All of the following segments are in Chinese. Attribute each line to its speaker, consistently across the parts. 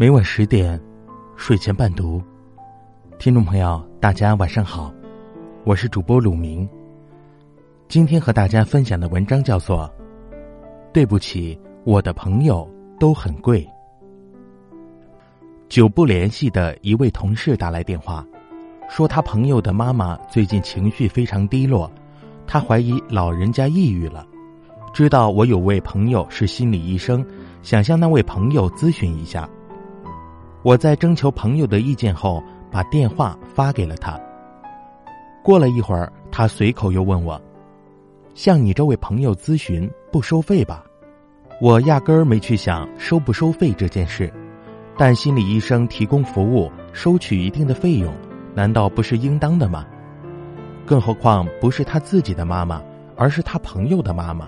Speaker 1: 每晚十点，睡前伴读。听众朋友，大家晚上好，我是主播鲁明。今天和大家分享的文章叫做《对不起，我的朋友都很贵》。久不联系的一位同事打来电话，说他朋友的妈妈最近情绪非常低落，他怀疑老人家抑郁了。知道我有位朋友是心理医生，想向那位朋友咨询一下。我在征求朋友的意见后，把电话发给了他。过了一会儿，他随口又问我：“向你这位朋友咨询不收费吧？”我压根儿没去想收不收费这件事，但心理医生提供服务，收取一定的费用，难道不是应当的吗？更何况不是他自己的妈妈，而是他朋友的妈妈。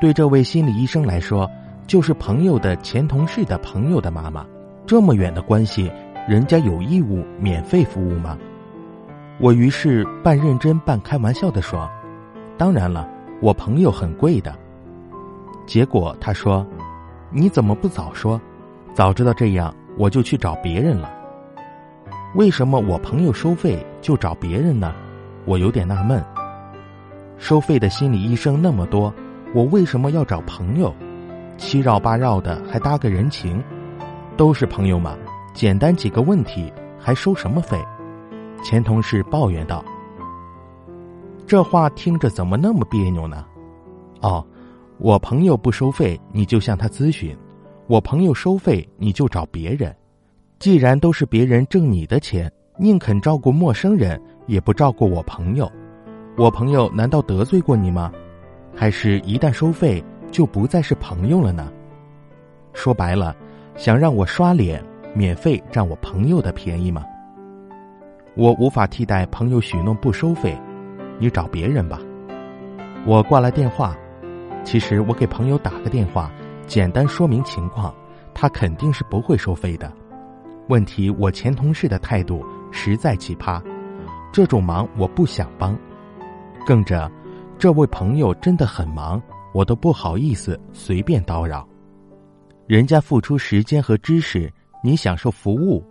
Speaker 1: 对这位心理医生来说，就是朋友的前同事的朋友的妈妈。这么远的关系，人家有义务免费服务吗？我于是半认真半开玩笑的说：“当然了，我朋友很贵的。”结果他说：“你怎么不早说？早知道这样，我就去找别人了。”为什么我朋友收费就找别人呢？我有点纳闷。收费的心理医生那么多，我为什么要找朋友？七绕八绕的还搭个人情？都是朋友嘛，简单几个问题还收什么费？前同事抱怨道：“这话听着怎么那么别扭呢？”哦，我朋友不收费，你就向他咨询；我朋友收费，你就找别人。既然都是别人挣你的钱，宁肯照顾陌生人，也不照顾我朋友。我朋友难道得罪过你吗？还是一旦收费就不再是朋友了呢？说白了。想让我刷脸，免费占我朋友的便宜吗？我无法替代朋友许诺不收费，你找别人吧。我挂了电话。其实我给朋友打个电话，简单说明情况，他肯定是不会收费的。问题我前同事的态度实在奇葩，这种忙我不想帮。更者，这位朋友真的很忙，我都不好意思随便叨扰。人家付出时间和知识，你享受服务，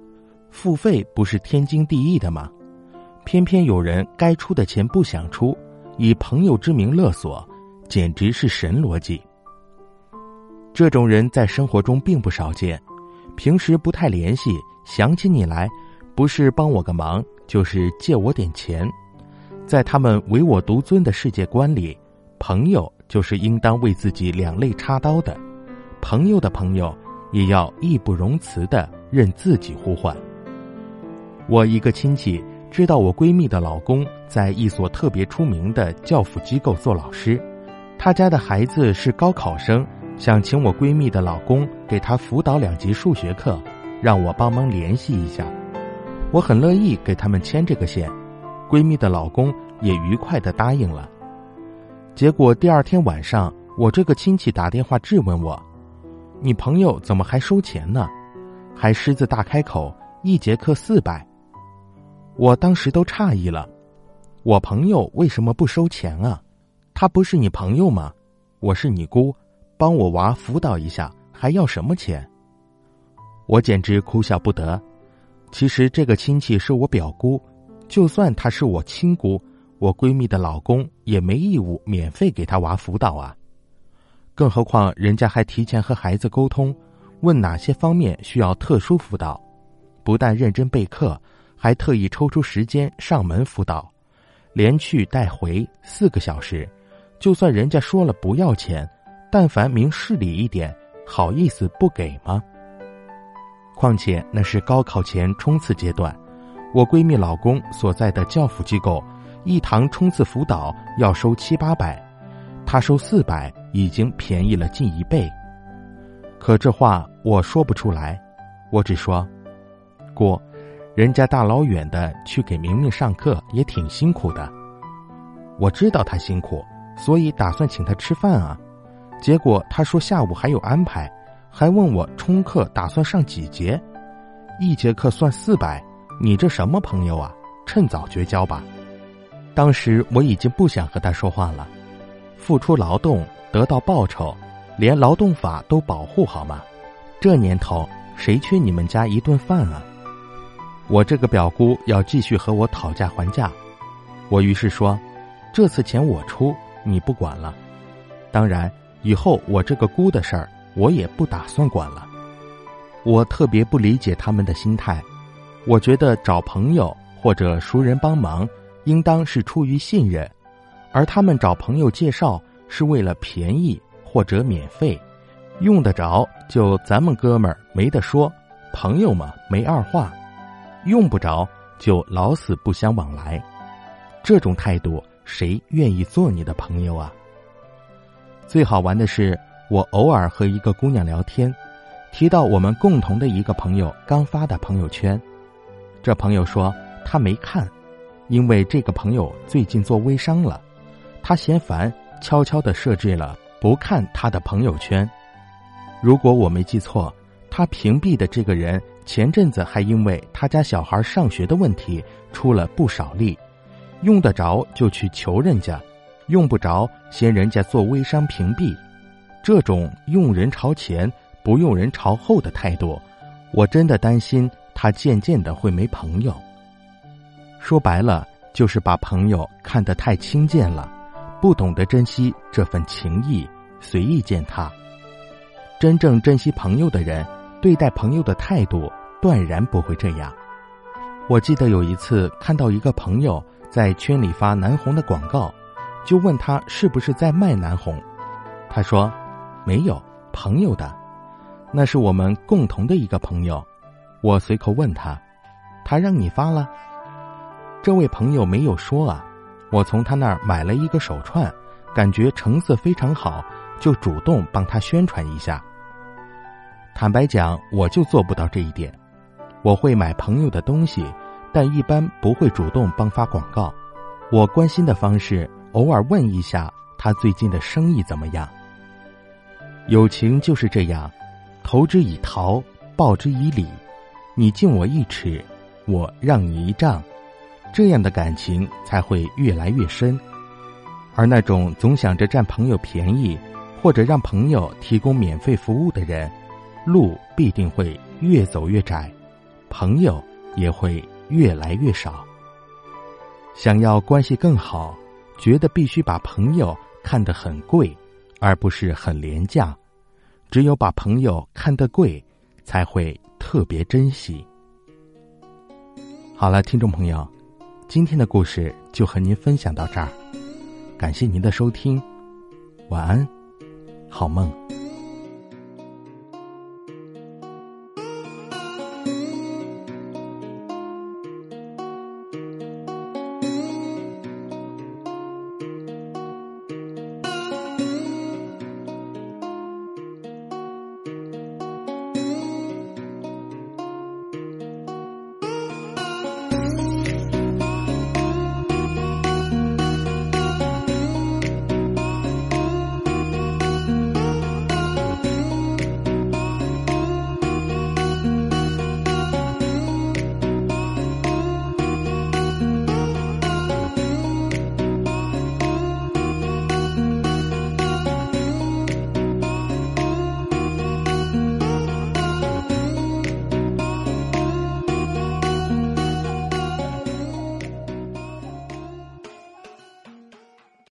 Speaker 1: 付费不是天经地义的吗？偏偏有人该出的钱不想出，以朋友之名勒索，简直是神逻辑。这种人在生活中并不少见，平时不太联系，想起你来，不是帮我个忙，就是借我点钱。在他们唯我独尊的世界观里，朋友就是应当为自己两肋插刀的。朋友的朋友，也要义不容辞的任自己呼唤。我一个亲戚知道我闺蜜的老公在一所特别出名的教辅机构做老师，他家的孩子是高考生，想请我闺蜜的老公给他辅导两节数学课，让我帮忙联系一下。我很乐意给他们牵这个线，闺蜜的老公也愉快的答应了。结果第二天晚上，我这个亲戚打电话质问我。你朋友怎么还收钱呢？还狮子大开口，一节课四百。我当时都诧异了，我朋友为什么不收钱啊？他不是你朋友吗？我是你姑，帮我娃辅导一下，还要什么钱？我简直哭笑不得。其实这个亲戚是我表姑，就算她是我亲姑，我闺蜜的老公也没义务免费给她娃辅导啊。更何况，人家还提前和孩子沟通，问哪些方面需要特殊辅导，不但认真备课，还特意抽出时间上门辅导，连去带回四个小时。就算人家说了不要钱，但凡明事理一点，好意思不给吗？况且那是高考前冲刺阶段，我闺蜜老公所在的教辅机构，一堂冲刺辅导要收七八百。他收四百，已经便宜了近一倍。可这话我说不出来，我只说：“姑，人家大老远的去给明明上课也挺辛苦的。我知道他辛苦，所以打算请他吃饭啊。结果他说下午还有安排，还问我冲课打算上几节，一节课算四百，你这什么朋友啊？趁早绝交吧。”当时我已经不想和他说话了。付出劳动得到报酬，连劳动法都保护好吗？这年头谁缺你们家一顿饭啊？我这个表姑要继续和我讨价还价，我于是说，这次钱我出，你不管了。当然，以后我这个姑的事儿，我也不打算管了。我特别不理解他们的心态，我觉得找朋友或者熟人帮忙，应当是出于信任，而他们找朋友介绍是为了便宜或者免费，用得着就咱们哥们儿没得说，朋友嘛没二话，用不着就老死不相往来，这种态度谁愿意做你的朋友啊？最好玩的是，我偶尔和一个姑娘聊天。提到我们共同的一个朋友刚发的朋友圈，这朋友说他没看，因为这个朋友最近做微商了，他嫌烦，悄悄的设置了不看他的朋友圈。如果我没记错，他屏蔽的这个人前阵子还因为他家小孩上学的问题出了不少力，用得着就去求人家，用不着嫌人家做微商屏蔽，这种用人朝前。不用人朝后的态度，我真的担心他渐渐的会没朋友。说白了，就是把朋友看得太轻贱了，不懂得珍惜这份情谊，随意践踏。真正珍惜朋友的人，对待朋友的态度断然不会这样。我记得有一次看到一个朋友在圈里发南红的广告，就问他是不是在卖南红，他说没有，朋友的。那是我们共同的一个朋友，我随口问他，他让你发了？这位朋友没有说啊，我从他那儿买了一个手串，感觉成色非常好，就主动帮他宣传一下。坦白讲，我就做不到这一点，我会买朋友的东西，但一般不会主动帮发广告。我关心的方式，偶尔问一下他最近的生意怎么样。友情就是这样。投之以桃，报之以李，你敬我一尺，我让你一丈，这样的感情才会越来越深。而那种总想着占朋友便宜，或者让朋友提供免费服务的人，路必定会越走越窄，朋友也会越来越少。想要关系更好，觉得必须把朋友看得很贵，而不是很廉价。只有把朋友看得贵，才会特别珍惜。好了，听众朋友，今天的故事就和您分享到这儿，感谢您的收听，晚安，好梦。